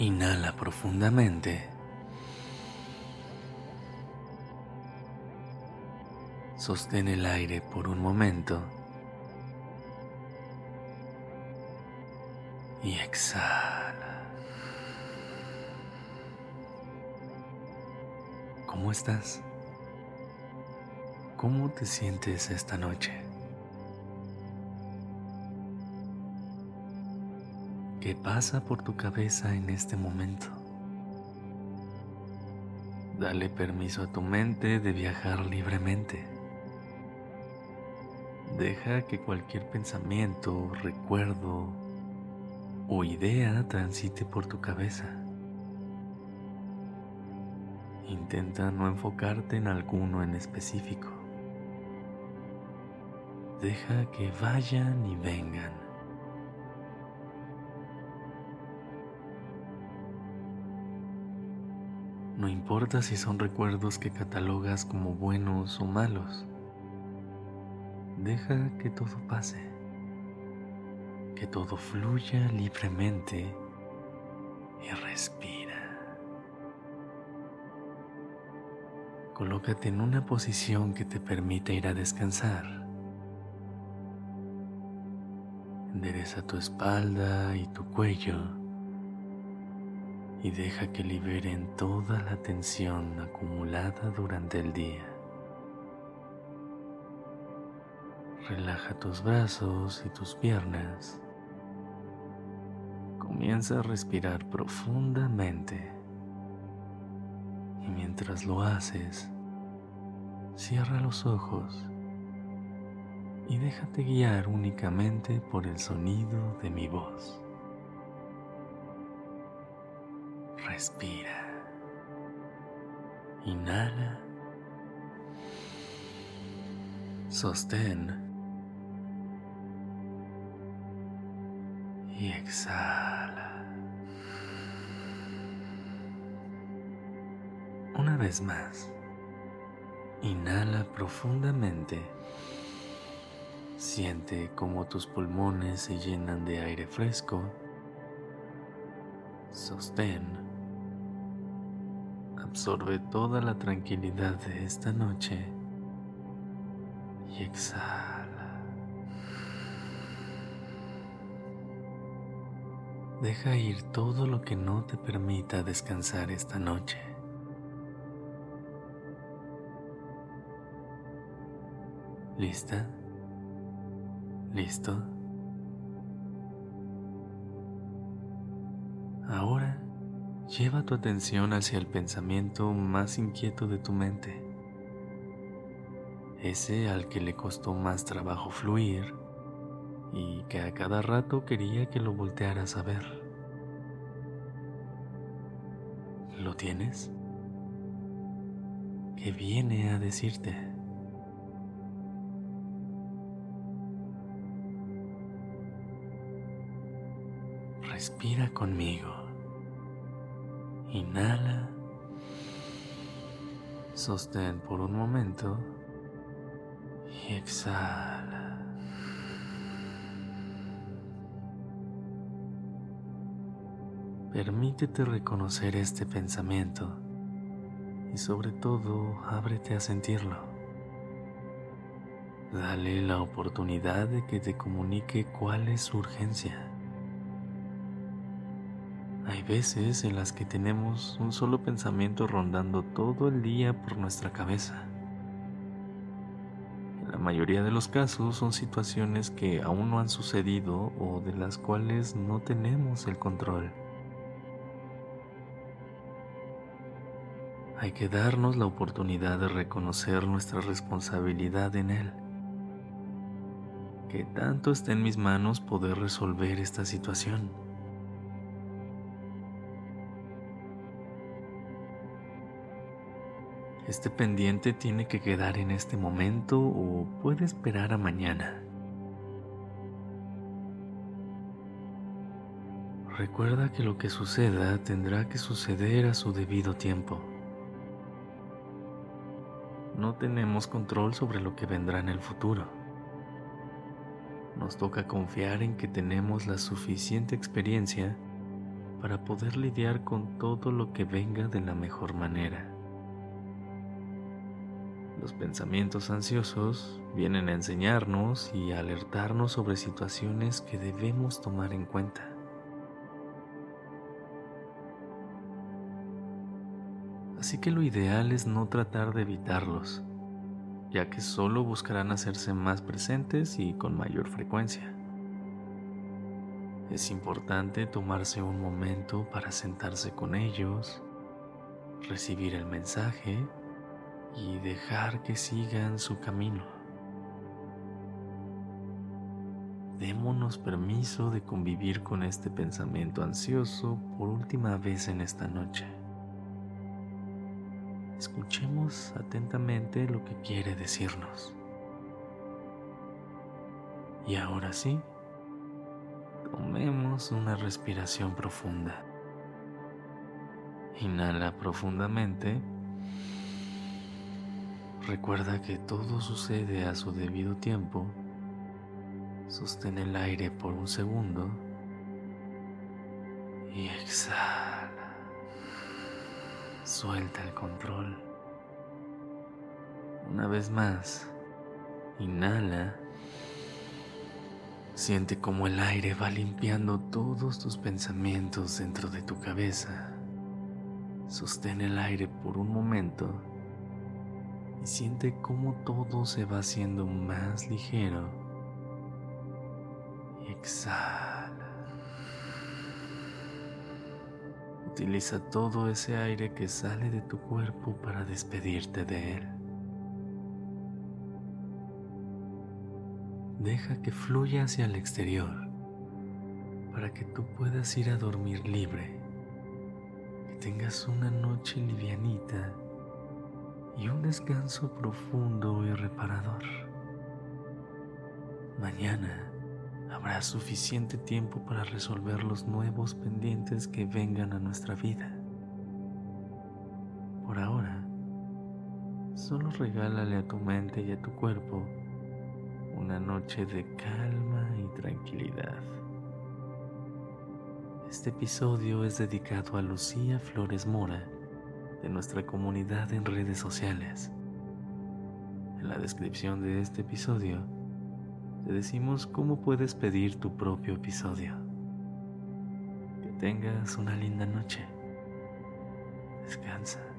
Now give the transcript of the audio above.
Inhala profundamente. Sostén el aire por un momento. Y exhala. ¿Cómo estás? ¿Cómo te sientes esta noche? ¿Qué pasa por tu cabeza en este momento? Dale permiso a tu mente de viajar libremente. Deja que cualquier pensamiento, recuerdo o idea transite por tu cabeza. Intenta no enfocarte en alguno en específico. Deja que vayan y vengan. No importa si son recuerdos que catalogas como buenos o malos. Deja que todo pase, que todo fluya libremente y respira. Colócate en una posición que te permita ir a descansar. Endereza tu espalda y tu cuello y deja que liberen toda la tensión acumulada durante el día. Relaja tus brazos y tus piernas. Comienza a respirar profundamente y mientras lo haces, cierra los ojos y déjate guiar únicamente por el sonido de mi voz. Respira. Inhala. Sostén. Y exhala. Una vez más. Inhala profundamente. Siente cómo tus pulmones se llenan de aire fresco. Sostén. Absorbe toda la tranquilidad de esta noche y exhala. Deja ir todo lo que no te permita descansar esta noche. ¿Lista? ¿Listo? Lleva tu atención hacia el pensamiento más inquieto de tu mente, ese al que le costó más trabajo fluir y que a cada rato quería que lo voltearas a ver. ¿Lo tienes? ¿Qué viene a decirte? Respira conmigo. Inhala. Sostén por un momento y exhala. Permítete reconocer este pensamiento y sobre todo ábrete a sentirlo. Dale la oportunidad de que te comunique cuál es su urgencia. Hay veces en las que tenemos un solo pensamiento rondando todo el día por nuestra cabeza. En la mayoría de los casos son situaciones que aún no han sucedido o de las cuales no tenemos el control. Hay que darnos la oportunidad de reconocer nuestra responsabilidad en él. Que tanto está en mis manos poder resolver esta situación ¿Este pendiente tiene que quedar en este momento o puede esperar a mañana? Recuerda que lo que suceda tendrá que suceder a su debido tiempo. No tenemos control sobre lo que vendrá en el futuro. Nos toca confiar en que tenemos la suficiente experiencia para poder lidiar con todo lo que venga de la mejor manera. Los pensamientos ansiosos vienen a enseñarnos y a alertarnos sobre situaciones que debemos tomar en cuenta. Así que lo ideal es no tratar de evitarlos, ya que solo buscarán hacerse más presentes y con mayor frecuencia. Es importante tomarse un momento para sentarse con ellos, recibir el mensaje y dejar que sigan su camino. Démonos permiso de convivir con este pensamiento ansioso por última vez en esta noche. Escuchemos atentamente lo que quiere decirnos. Y ahora sí, tomemos una respiración profunda. Inhala profundamente Recuerda que todo sucede a su debido tiempo. Sostén el aire por un segundo y exhala. Suelta el control. Una vez más, inhala. Siente como el aire va limpiando todos tus pensamientos dentro de tu cabeza. Sostén el aire por un momento y siente cómo todo se va haciendo más ligero. Exhala. Utiliza todo ese aire que sale de tu cuerpo para despedirte de él. Deja que fluya hacia el exterior para que tú puedas ir a dormir libre, que tengas una noche livianita y un descanso profundo y reparador. Mañana habrá suficiente tiempo para resolver los nuevos pendientes que vengan a nuestra vida. Por ahora, solo regálale a tu mente y a tu cuerpo una noche de calma y tranquilidad. Este episodio es dedicado a Lucía Flores Mora de nuestra comunidad en redes sociales. En la descripción de este episodio te decimos cómo puedes pedir tu propio episodio. Que tengas una linda noche. Descansa.